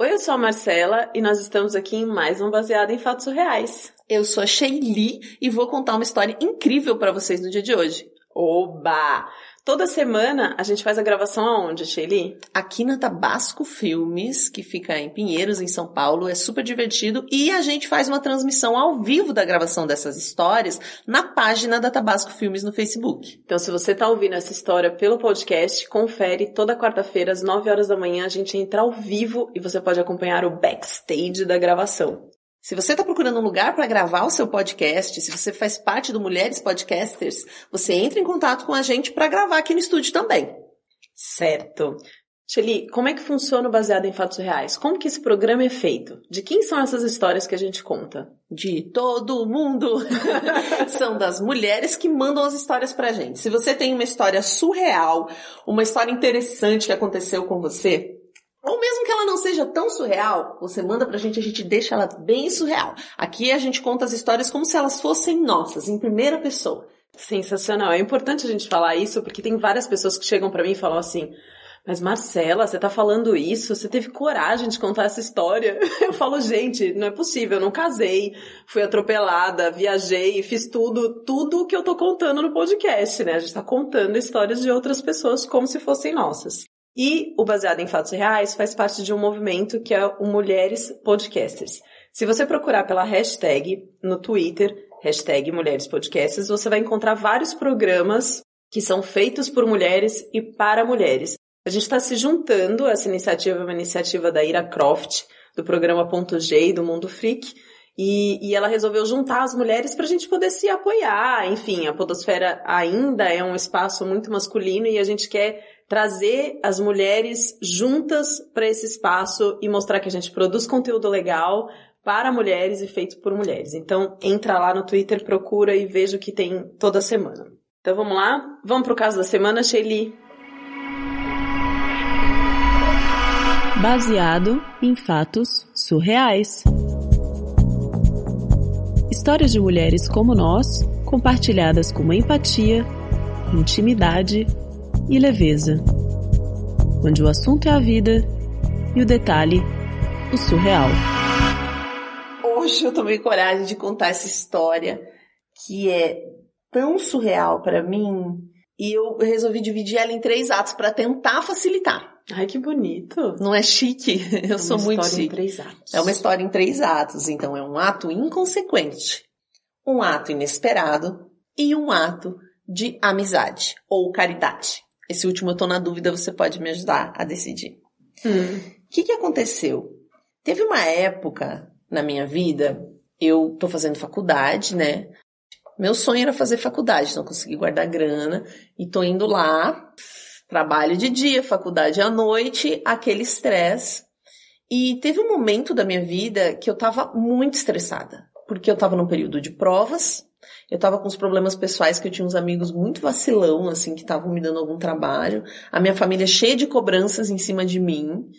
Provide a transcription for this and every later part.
Oi, eu sou a Marcela e nós estamos aqui em mais um Baseado em Fatos Reais. Eu sou a Sheili e vou contar uma história incrível para vocês no dia de hoje. Oba! Toda semana a gente faz a gravação aonde, Shelly? Aqui na Tabasco Filmes, que fica em Pinheiros, em São Paulo, é super divertido e a gente faz uma transmissão ao vivo da gravação dessas histórias na página da Tabasco Filmes no Facebook. Então, se você está ouvindo essa história pelo podcast, confere toda quarta-feira às 9 horas da manhã a gente entra ao vivo e você pode acompanhar o backstage da gravação. Se você está procurando um lugar para gravar o seu podcast, se você faz parte do Mulheres Podcasters, você entra em contato com a gente para gravar aqui no estúdio também. Certo. Shelly, como é que funciona o Baseado em Fatos Reais? Como que esse programa é feito? De quem são essas histórias que a gente conta? De todo mundo. são das mulheres que mandam as histórias pra gente. Se você tem uma história surreal, uma história interessante que aconteceu com você, ou mesmo que ela não seja tão surreal, você manda pra gente, a gente deixa ela bem surreal. Aqui a gente conta as histórias como se elas fossem nossas, em primeira pessoa. Sensacional. É importante a gente falar isso porque tem várias pessoas que chegam para mim e falam assim: mas Marcela, você tá falando isso? Você teve coragem de contar essa história? Eu falo, gente, não é possível, eu não casei, fui atropelada, viajei, fiz tudo, tudo que eu tô contando no podcast, né? A gente tá contando histórias de outras pessoas como se fossem nossas. E o Baseado em Fatos Reais faz parte de um movimento que é o Mulheres Podcasters. Se você procurar pela hashtag no Twitter, hashtag Mulheres Podcasters, você vai encontrar vários programas que são feitos por mulheres e para mulheres. A gente está se juntando, essa iniciativa é uma iniciativa da Ira Croft, do programa Ponto G e do Mundo Freak, e, e ela resolveu juntar as mulheres para a gente poder se apoiar. Enfim, a podosfera ainda é um espaço muito masculino e a gente quer trazer as mulheres juntas para esse espaço e mostrar que a gente produz conteúdo legal para mulheres e feito por mulheres. Então, entra lá no Twitter, procura e veja o que tem toda semana. Então vamos lá? Vamos pro caso da semana, Shelly. Baseado em fatos surreais. Histórias de mulheres como nós, compartilhadas com empatia, intimidade e leveza, onde o assunto é a vida e o detalhe, o surreal. Hoje eu tomei coragem de contar essa história que é tão surreal para mim e eu resolvi dividir ela em três atos para tentar facilitar. Ai, que bonito. Não é chique? Eu é sou muito chique. Em três atos. É uma história em três atos, então é um ato inconsequente, um ato inesperado e um ato de amizade ou caridade. Esse último eu tô na dúvida, você pode me ajudar a decidir. O hum. que, que aconteceu? Teve uma época na minha vida, eu tô fazendo faculdade, né? Meu sonho era fazer faculdade, não consegui guardar grana e tô indo lá, trabalho de dia, faculdade à noite, aquele estresse. E teve um momento da minha vida que eu tava muito estressada, porque eu tava num período de provas, eu tava com uns problemas pessoais que eu tinha uns amigos muito vacilão, assim, que estavam me dando algum trabalho. A minha família cheia de cobranças em cima de mim.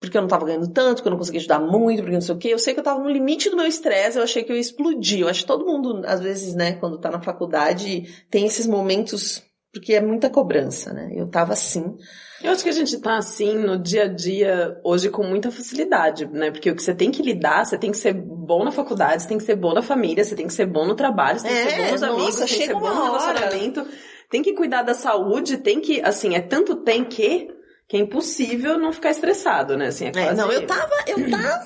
Porque eu não tava ganhando tanto, que eu não conseguia ajudar muito, porque não sei o quê. Eu sei que eu tava no limite do meu estresse, eu achei que eu ia explodir. Eu acho que todo mundo, às vezes, né, quando tá na faculdade, tem esses momentos, porque é muita cobrança, né? Eu tava assim. Eu acho que a gente tá assim no dia a dia hoje com muita facilidade, né? Porque o que você tem que lidar, você tem que ser bom na faculdade, você tem que ser bom na família, você tem que ser bom no trabalho, você tem que ser bom nos É, nossa, amigos, você tem que ser bom no hora. relacionamento, tem que cuidar da saúde, tem que, assim, é tanto tem que, que é impossível não ficar estressado, né? Assim, é É, quase... não, eu tava, eu tava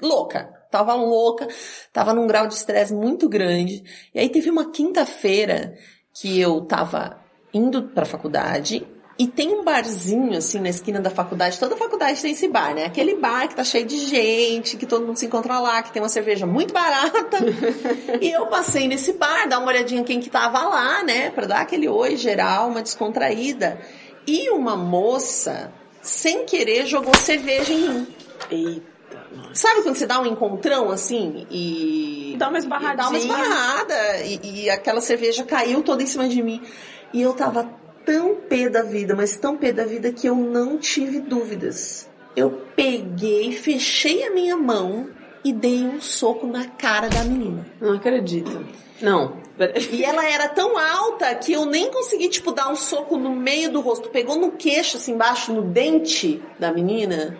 louca. Tava louca, tava num grau de estresse muito grande. E aí teve uma quinta-feira que eu tava indo pra faculdade e tem um barzinho assim na esquina da faculdade. Toda faculdade tem esse bar, né? Aquele bar que tá cheio de gente, que todo mundo se encontra lá, que tem uma cerveja muito barata. e eu passei nesse bar, dar uma olhadinha quem que tava lá, né? Pra dar aquele oi geral, uma descontraída. E uma moça, sem querer, jogou cerveja em mim. Eita, Sabe quando você dá um encontrão assim e. Dá uma esbarradinha. Dá uma esbarrada. E, e aquela cerveja caiu toda em cima de mim. E eu tava tão pé da vida, mas tão pé da vida que eu não tive dúvidas. Eu peguei, fechei a minha mão e dei um soco na cara da menina. Não acredito. Não. E ela era tão alta que eu nem consegui, tipo, dar um soco no meio do rosto. Pegou no queixo, assim, embaixo, no dente da menina.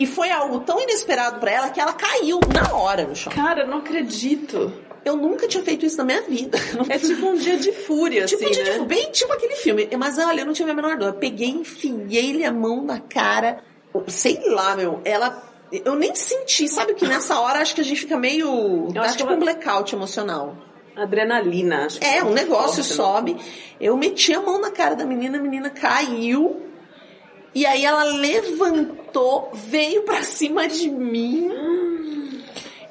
E foi algo tão inesperado pra ela que ela caiu na hora no chão. Cara, não acredito. Eu nunca tinha feito isso na minha vida. É tipo um dia de fúria, Tipo, assim, de- né? tipo, bem tipo aquele filme. Mas olha, eu não tive a menor dor. Eu peguei, enfiei-lhe a mão na cara. Sei lá, meu. Ela. Eu nem senti, sabe que nessa hora acho que a gente fica meio. Dá acho tipo ela- um blackout emocional. Adrenalina, acho que É, um negócio forte, né? sobe. Eu meti a mão na cara da menina, a menina caiu. E aí ela levantou, veio pra cima de mim.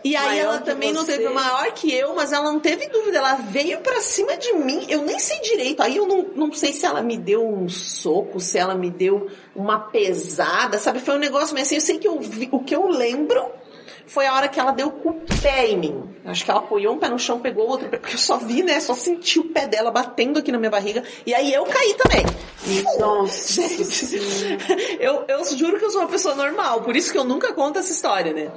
E aí ela também não teve maior que eu, mas ela não teve dúvida, ela veio pra cima de mim. Eu nem sei direito. Aí eu não, não sei se ela me deu um soco, se ela me deu uma pesada, sabe? Foi um negócio, mas assim, eu sei que eu vi, o que eu lembro foi a hora que ela deu com o pé em mim. Acho que ela apoiou um pé no chão, pegou o outro pé, porque eu só vi, né? Só senti o pé dela batendo aqui na minha barriga. E aí eu caí também. Nossa, Gente, eu, eu juro que eu sou uma pessoa normal, por isso que eu nunca conto essa história, né?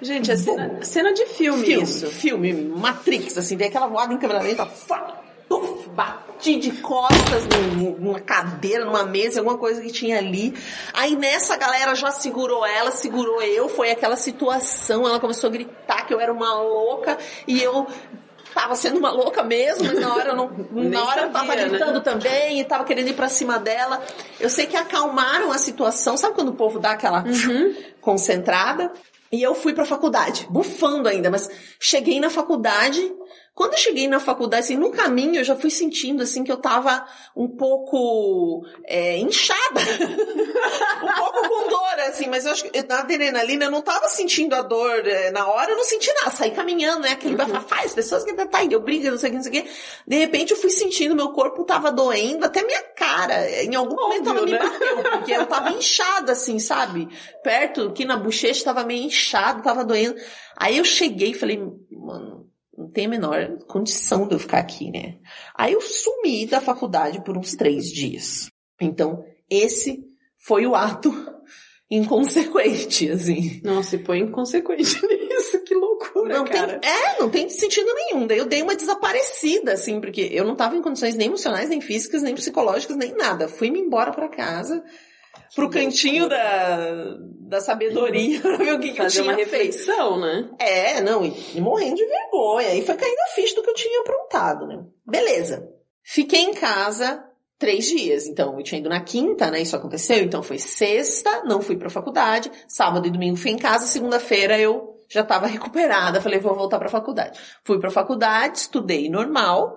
Gente, é cena, cena de filme, Filme, isso. filme, Matrix, assim, vem aquela voada em câmera lenta, fá, puf, bati de costas num- numa cadeira, numa mesa, alguma coisa que tinha ali. Aí nessa galera já segurou ela, segurou eu, foi aquela situação, ela começou a gritar que eu era uma louca e eu tava sendo uma louca mesmo, mas na hora eu não, na hora eu tava sabia, né? gritando também e tava querendo ir pra cima dela. Eu sei que acalmaram a situação, sabe quando o povo dá aquela concentrada? E eu fui pra faculdade, bufando ainda, mas cheguei na faculdade. Quando eu cheguei na faculdade, assim, no caminho eu já fui sentindo, assim, que eu tava um pouco é, inchada. um pouco com dor, assim, mas eu acho que na adrenalina eu não tava sentindo a dor é, na hora, eu não senti nada. Saí caminhando, né? Aquele bafafá, as pessoas que tá, deu briga, não sei o que, não sei o que. De repente eu fui sentindo, meu corpo tava doendo, até minha cara. Em algum momento ela Óbvio, me né? bateu, porque eu tava inchada, assim, sabe? Perto, aqui na bochecha, tava meio inchado, tava doendo. Aí eu cheguei e falei, mano, não tem a menor condição de eu ficar aqui, né? Aí eu sumi da faculdade por uns três dias. Então, esse foi o ato inconsequente, assim. Nossa, e põe inconsequente nisso, que loucura, Não tem, cara. é, não tem sentido nenhum. Daí eu dei uma desaparecida, assim, porque eu não tava em condições nem emocionais, nem físicas, nem psicológicas, nem nada. Fui-me embora pra casa, pro cantinho da, da sabedoria, pra ver o que, que eu Fazer tinha uma feito. reflexão, né? É, não, e, e morrendo de vergonha. Aí foi caindo a ficha do que eu tinha aprontado, né? Beleza. Fiquei em casa três dias. Então, eu tinha ido na quinta, né? Isso aconteceu. Então, foi sexta, não fui pra faculdade. Sábado e domingo fui em casa. Segunda-feira eu já tava recuperada. Falei, vou voltar pra faculdade. Fui pra faculdade, estudei normal.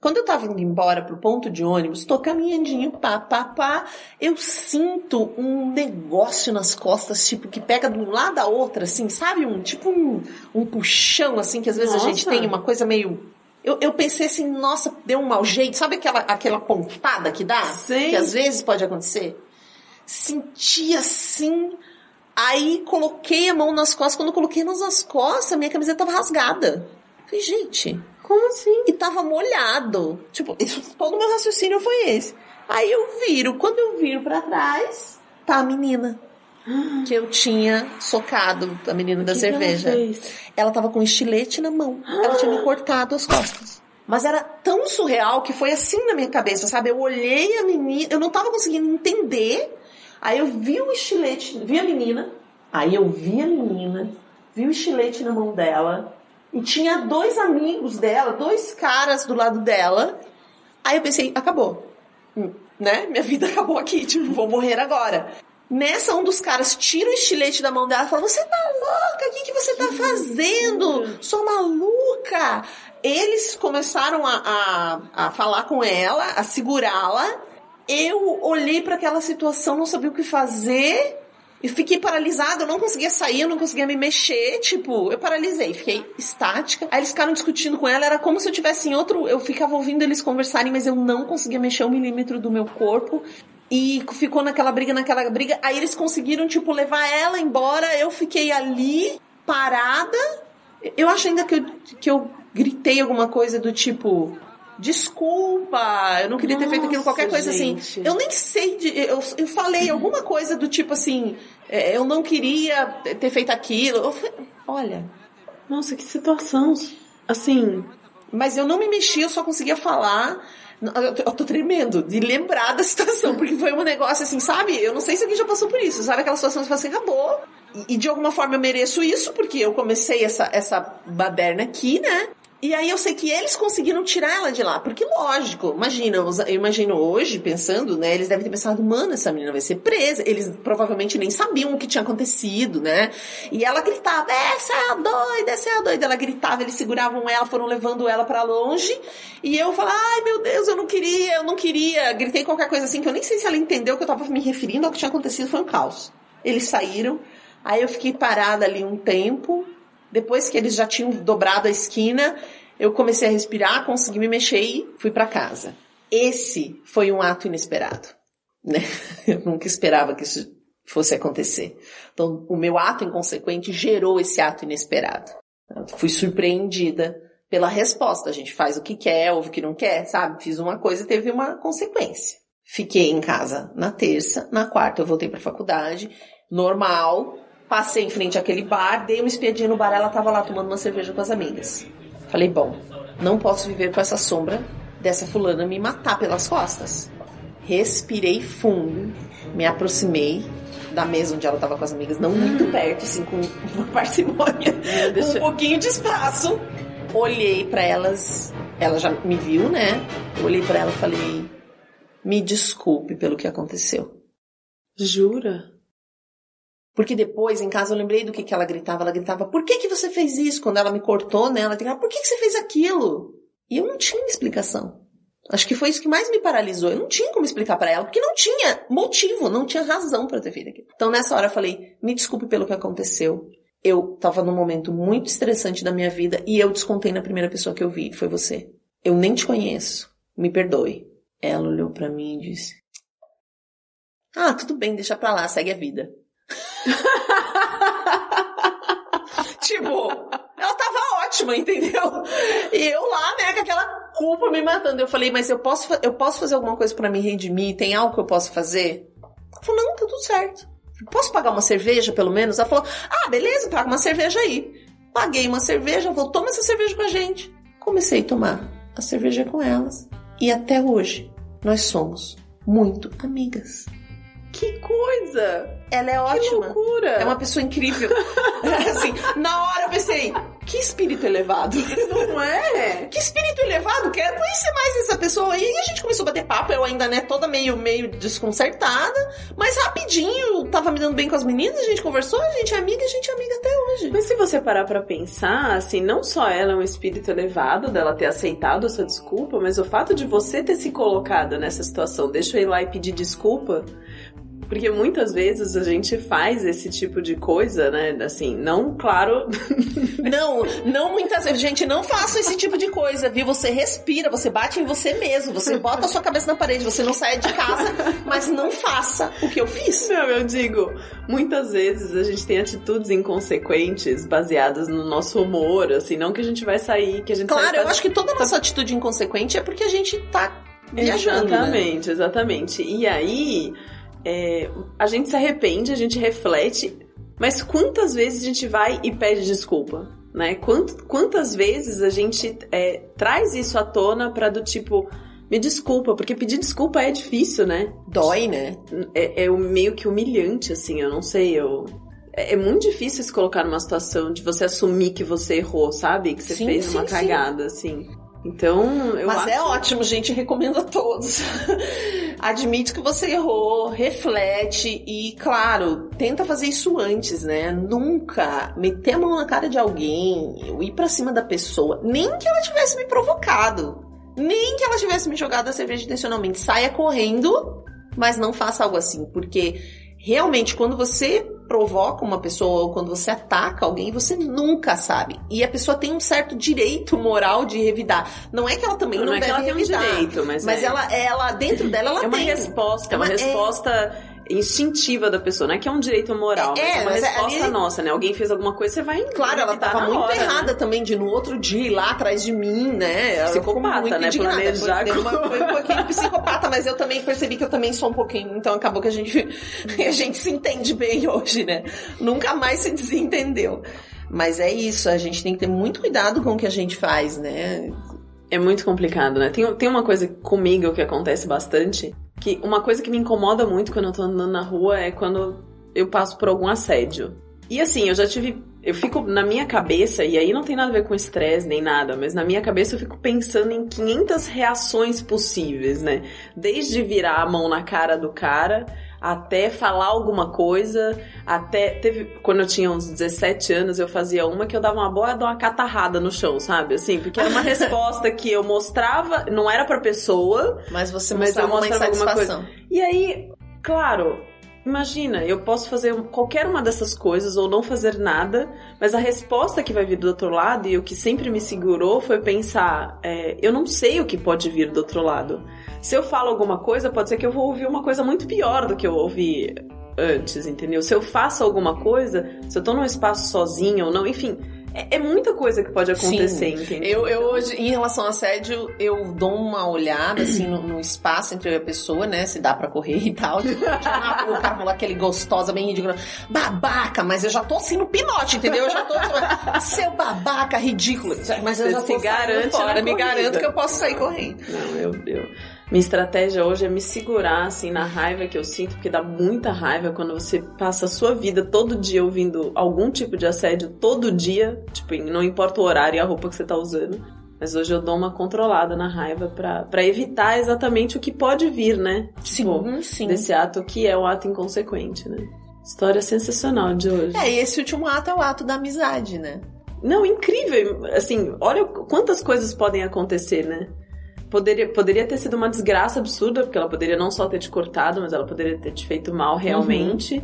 Quando eu tava indo embora pro ponto de ônibus, tô caminhandinho, pá, pá, pá, eu sinto um negócio nas costas, tipo, que pega de um lado a outra, assim, sabe? Um, tipo um, um puxão, assim, que às vezes a gente Nossa. tem uma coisa meio... Eu, eu pensei assim, nossa, deu um mau jeito. Sabe aquela, aquela pontada que dá? Sim. Que às vezes pode acontecer? Senti assim... Aí coloquei a mão nas costas. Quando eu coloquei a mão nas costas, minha camiseta tava rasgada. Falei, gente, Como assim? e tava molhado. Tipo, isso, todo o meu raciocínio foi esse. Aí eu viro, quando eu viro pra trás, tá a menina. Que eu tinha socado, a menina da que que ela cerveja. Ela tava com um estilete na mão. Ela tinha me cortado as costas. Mas era tão surreal que foi assim na minha cabeça, sabe? Eu olhei a menina, eu não tava conseguindo entender. Aí eu vi o estilete, vi a menina. Aí eu vi a menina, vi o estilete na mão dela. E tinha dois amigos dela, dois caras do lado dela. Aí eu pensei, acabou. Hum, Né? Minha vida acabou aqui, tipo, vou morrer agora. Nessa, um dos caras tira o estilete da mão dela e fala: Você tá louca? O que, que você tá fazendo? Sou maluca! Eles começaram a, a, a falar com ela, a segurá-la. Eu olhei para aquela situação, não sabia o que fazer. E fiquei paralisada, eu não conseguia sair, eu não conseguia me mexer, tipo, eu paralisei, fiquei estática. Aí eles ficaram discutindo com ela, era como se eu tivesse em outro, eu ficava ouvindo eles conversarem, mas eu não conseguia mexer um milímetro do meu corpo. E ficou naquela briga, naquela briga. Aí eles conseguiram, tipo, levar ela embora. Eu fiquei ali, parada. Eu acho ainda que eu, que eu gritei alguma coisa do tipo. Desculpa, eu não queria ter feito aquilo, qualquer Nossa, coisa gente. assim. Eu nem sei, de, eu, eu falei alguma coisa do tipo assim, é, eu não queria ter feito aquilo. Falei, olha, Nossa, que situação. Assim, Mas eu não me mexi, eu só conseguia falar. Eu tô, eu tô tremendo de lembrar da situação, porque foi um negócio assim, sabe? Eu não sei se alguém já passou por isso, sabe? Aquela situação que você assim, acabou. E, e de alguma forma eu mereço isso, porque eu comecei essa, essa baderna aqui, né? E aí eu sei que eles conseguiram tirar ela de lá, porque lógico, imagina, eu imagino hoje, pensando, né, eles devem ter pensado, mano, essa menina vai ser presa. Eles provavelmente nem sabiam o que tinha acontecido, né? E ela gritava, essa é a doida, essa é a doida. Ela gritava, eles seguravam ela, foram levando ela para longe. E eu falava, ai meu Deus, eu não queria, eu não queria. Gritei qualquer coisa assim, que eu nem sei se ela entendeu que eu tava me referindo ao que tinha acontecido, foi um caos. Eles saíram, aí eu fiquei parada ali um tempo, depois que eles já tinham dobrado a esquina, eu comecei a respirar, consegui me mexer e fui para casa. Esse foi um ato inesperado, né? Eu nunca esperava que isso fosse acontecer. Então, o meu ato inconsequente gerou esse ato inesperado. Eu fui surpreendida pela resposta. A gente faz o que quer, ouve o que não quer, sabe? Fiz uma coisa e teve uma consequência. Fiquei em casa na terça, na quarta eu voltei para faculdade, normal, Passei em frente àquele bar, dei uma espiadinha no bar, ela tava lá tomando uma cerveja com as amigas. Falei, bom, não posso viver com essa sombra dessa fulana me matar pelas costas. Respirei fundo, me aproximei da mesa onde ela tava com as amigas, não muito hum. perto, assim, com uma parcimônia, um pouquinho de espaço. Olhei para elas, ela já me viu, né? Olhei para ela e falei: "Me desculpe pelo que aconteceu". Jura? Porque depois, em casa, eu lembrei do que, que ela gritava. Ela gritava, por que, que você fez isso? Quando ela me cortou, né? Ela gritava, por que, que você fez aquilo? E eu não tinha explicação. Acho que foi isso que mais me paralisou. Eu não tinha como explicar para ela, porque não tinha motivo, não tinha razão para ter feito aquilo. Então nessa hora eu falei, me desculpe pelo que aconteceu. Eu tava num momento muito estressante da minha vida e eu descontei na primeira pessoa que eu vi, foi você. Eu nem te conheço. Me perdoe. Ela olhou para mim e disse: "Ah, tudo bem, deixa pra lá, segue a vida". tipo, ela tava ótima, entendeu? E eu lá, né, com aquela culpa me matando. Eu falei, mas eu posso, eu posso fazer alguma coisa para me redimir? Tem algo que eu posso fazer? Ela falou, não, tá tudo certo. Posso pagar uma cerveja, pelo menos? Ela falou, ah, beleza, paga uma cerveja aí. Paguei uma cerveja, falou, toma essa cerveja com a gente. Comecei a tomar a cerveja com elas. E até hoje, nós somos muito amigas. Que coisa! Ela é ótima. Que loucura! É uma pessoa incrível. assim, na hora eu pensei, que espírito elevado. Não é? Que espírito elevado, quero conhecer mais essa pessoa. E aí a gente começou a bater papo, eu ainda, né, toda meio, meio desconcertada, mas rapidinho, tava me dando bem com as meninas, a gente conversou, a gente é amiga, a gente é amiga até hoje. Mas se você parar pra pensar, assim, não só ela é um espírito elevado, dela ter aceitado a sua desculpa, mas o fato de você ter se colocado nessa situação, deixa eu ir lá e pedir desculpa, porque muitas vezes a gente faz esse tipo de coisa, né? Assim, não, claro. não, não muitas vezes. Gente, não faça esse tipo de coisa, viu? Você respira, você bate em você mesmo, você bota a sua cabeça na parede, você não sai de casa, mas não faça o que eu fiz. Não, eu digo, muitas vezes a gente tem atitudes inconsequentes baseadas no nosso humor, assim, não que a gente vai sair, que a gente Claro, eu acho que toda nossa atitude inconsequente é porque a gente tá viajando. Né? Exatamente, né? exatamente. E aí é, a gente se arrepende, a gente reflete, mas quantas vezes a gente vai e pede desculpa? Né? quantas vezes a gente é, traz isso à tona para do tipo, me desculpa, porque pedir desculpa é difícil, né? Dói, né? É, é meio que humilhante, assim, eu não sei, eu. É, é muito difícil se colocar numa situação de você assumir que você errou, sabe? Que você sim, fez sim, uma cagada, sim. assim. Então, eu Mas acho... é ótimo, gente, recomendo a todos. Admite que você errou, reflete e, claro, tenta fazer isso antes, né? Nunca meter a mão na cara de alguém, ou ir pra cima da pessoa, nem que ela tivesse me provocado, nem que ela tivesse me jogado a cerveja intencionalmente. Saia correndo, mas não faça algo assim, porque realmente quando você provoca uma pessoa ou quando você ataca alguém, você nunca sabe. E a pessoa tem um certo direito moral de revidar. Não é que ela também não, não, não é deve que ela revidar, tem um direito, mas, mas é. ela, ela dentro dela ela é uma tem. resposta, é uma, uma é resposta instintiva da pessoa, não é que é um direito moral, é, é uma mas é, resposta ali... nossa, né? Alguém fez alguma coisa, você vai Claro, ela tava muito hora, errada né? também de no outro dia ir lá atrás de mim, né? Ela psicopata, né? Planejar foi, uma, foi um pouquinho psicopata, mas eu também percebi que eu também sou um pouquinho, então acabou que a gente a gente se entende bem hoje, né? Nunca mais se desentendeu. Mas é isso, a gente tem que ter muito cuidado com o que a gente faz, né? É muito complicado, né? Tem, tem uma coisa comigo que acontece bastante, que uma coisa que me incomoda muito quando eu tô andando na rua é quando eu passo por algum assédio. E assim, eu já tive. Eu fico na minha cabeça, e aí não tem nada a ver com estresse nem nada, mas na minha cabeça eu fico pensando em 500 reações possíveis, né? Desde virar a mão na cara do cara, até falar alguma coisa, até teve quando eu tinha uns 17 anos, eu fazia uma que eu dava uma boa, dar uma catarrada no chão, sabe? Assim, porque era uma resposta que eu mostrava, não era pra pessoa, Mas você mas eu mostrava uma mostrava alguma coisa. E aí, claro, imagina, eu posso fazer qualquer uma dessas coisas ou não fazer nada, mas a resposta que vai vir do outro lado e o que sempre me segurou foi pensar, é, eu não sei o que pode vir do outro lado. Se eu falo alguma coisa, pode ser que eu vou ouvir uma coisa muito pior do que eu ouvi antes, entendeu? Se eu faço alguma coisa, se eu tô num espaço sozinha ou não, enfim, é, é muita coisa que pode acontecer, Sim. entendeu? Eu, eu hoje, em relação ao assédio, eu dou uma olhada, assim, no, no espaço entre eu e a pessoa, né? Se dá pra correr e tal. Tipo, já na rua, o cara aquele gostosa, bem ridícula. Babaca, mas eu já tô assim no pinote, entendeu? Eu já tô, tipo, seu babaca, ridículo. Mas eu Você já tô garante fora, me corrida. garanto que eu posso sair correndo. Não, eu, eu. Minha estratégia hoje é me segurar, assim, na raiva que eu sinto, porque dá muita raiva quando você passa a sua vida todo dia ouvindo algum tipo de assédio, todo dia, tipo, não importa o horário e a roupa que você tá usando. Mas hoje eu dou uma controlada na raiva pra, pra evitar exatamente o que pode vir, né? Tipo, Sim, sim. desse ato que é um ato inconsequente, né? História sensacional de hoje. É, e esse último ato é o ato da amizade, né? Não, incrível. Assim, olha quantas coisas podem acontecer, né? Poderia, poderia ter sido uma desgraça absurda, porque ela poderia não só ter te cortado, mas ela poderia ter te feito mal realmente.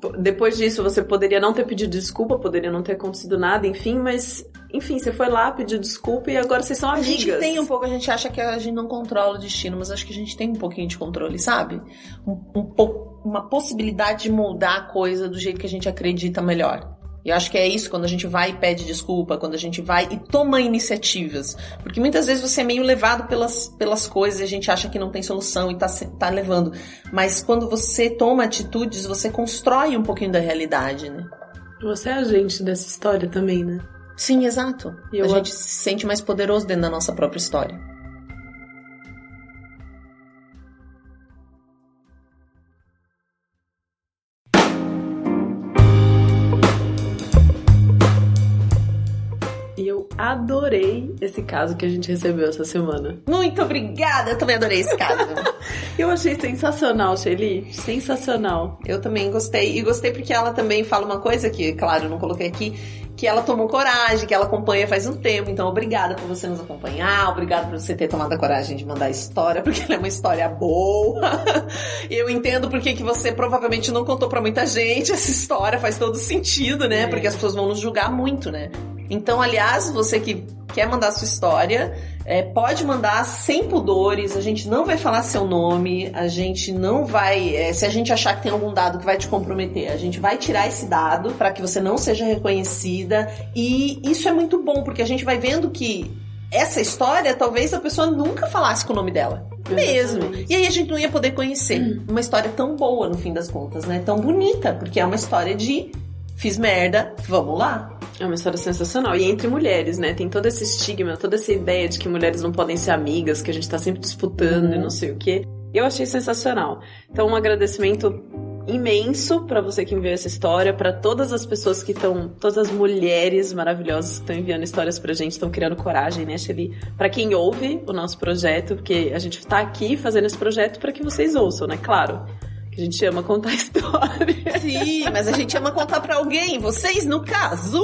P- Depois disso, você poderia não ter pedido desculpa, poderia não ter acontecido nada, enfim, mas. Enfim, você foi lá, pediu desculpa e agora vocês são A amigas. gente tem um pouco, a gente acha que a gente não controla o destino, mas acho que a gente tem um pouquinho de controle, sabe? Um, um uma possibilidade de moldar a coisa do jeito que a gente acredita melhor. E eu acho que é isso quando a gente vai e pede desculpa, quando a gente vai e toma iniciativas. Porque muitas vezes você é meio levado pelas, pelas coisas e a gente acha que não tem solução e tá, tá levando. Mas quando você toma atitudes, você constrói um pouquinho da realidade, né? Você é agente dessa história também, né? Sim, exato. E eu a gente se sente mais poderoso dentro da nossa própria história. Adorei esse caso que a gente recebeu essa semana. Muito obrigada, eu também adorei esse caso. Eu achei sensacional, Shelly. Sensacional. eu também gostei. E gostei porque ela também fala uma coisa que, claro, eu não coloquei aqui, que ela tomou coragem, que ela acompanha faz um tempo. Então, obrigada por você nos acompanhar, obrigada por você ter tomado a coragem de mandar a história, porque ela é uma história boa. eu entendo porque que você provavelmente não contou pra muita gente essa história, faz todo sentido, né? É. Porque as pessoas vão nos julgar muito, né? Então, aliás, você que quer mandar sua história, é, pode mandar sem pudores, a gente não vai falar seu nome, a gente não vai. é, se a gente achar que tem algum dado que vai te comprometer, a gente vai tirar esse dado para que você não seja reconhecida. E isso é muito bom, porque a gente vai vendo que essa história talvez a pessoa nunca falasse com o nome dela. Mesmo. E aí a gente não ia poder conhecer uma história tão boa no fim das contas, né? Tão bonita, porque é uma história de fiz merda, vamos lá. É uma história sensacional. E entre mulheres, né? Tem todo esse estigma, toda essa ideia de que mulheres não podem ser amigas, que a gente tá sempre disputando e não sei o quê. Eu achei sensacional. Então, um agradecimento imenso pra você que enviou essa história, pra todas as pessoas que estão, todas as mulheres maravilhosas que estão enviando histórias pra gente, estão criando coragem, né, Shelly? Pra quem ouve o nosso projeto, porque a gente tá aqui fazendo esse projeto pra que vocês ouçam, né? Claro. A gente ama contar história. Sim, mas a gente ama contar pra alguém, vocês no caso.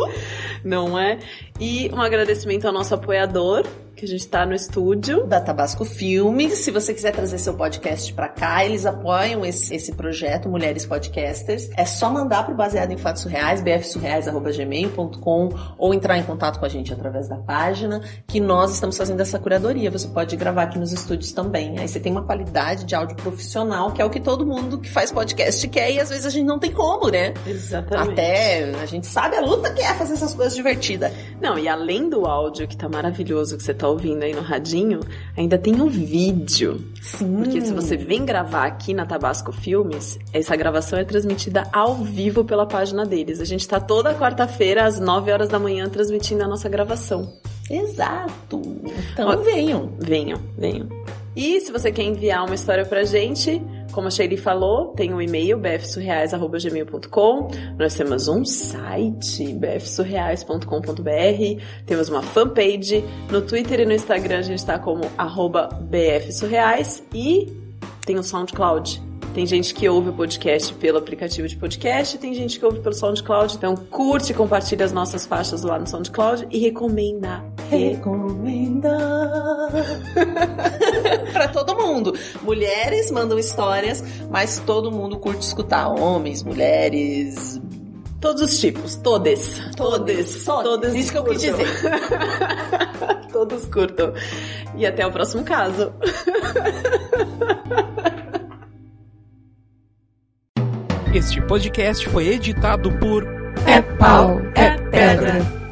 não é? E um agradecimento ao nosso apoiador, que a gente tá no estúdio. da Tabasco Filmes. Se você quiser trazer seu podcast pra cá, eles apoiam esse, esse projeto, Mulheres Podcasters. É só mandar pro Baseado em Fatos Surreais, bfsurreais.gmail.com ou entrar em contato com a gente através da página, que nós estamos fazendo essa curadoria. Você pode gravar aqui nos estúdios também. Aí você tem uma qualidade de áudio profissional, que é o que todo mundo que faz podcast quer, e às vezes a gente não tem como, né? Exatamente. Até a gente sabe a luta que é fazer essas coisas divertidas. Não, e além do áudio que tá maravilhoso que você tá ouvindo aí no radinho, ainda tem o vídeo. Sim. Porque se você vem gravar aqui na Tabasco Filmes, essa gravação é transmitida ao vivo pela página deles. A gente tá toda quarta-feira às 9 horas da manhã transmitindo a nossa gravação. Exato. Então venham. Venham, venham. E se você quer enviar uma história pra gente, como a Shelly falou, tem o um e-mail bfsurreais.gmail.com. Nós temos um site, bfsurreais.com.br. Temos uma fanpage. No Twitter e no Instagram a gente está como bfsurreais. E tem o SoundCloud. Tem gente que ouve o podcast pelo aplicativo de podcast, tem gente que ouve pelo SoundCloud. Então curte e compartilha as nossas faixas lá no SoundCloud e recomenda. Recomenda para todo mundo. Mulheres mandam histórias, mas todo mundo curte escutar. Homens, mulheres, Todos os tipos, todes. Todes. Todas. Isso que eu quis dizer. Todos curtam. E até o próximo caso. Este podcast foi editado por É Pau, é Pedra.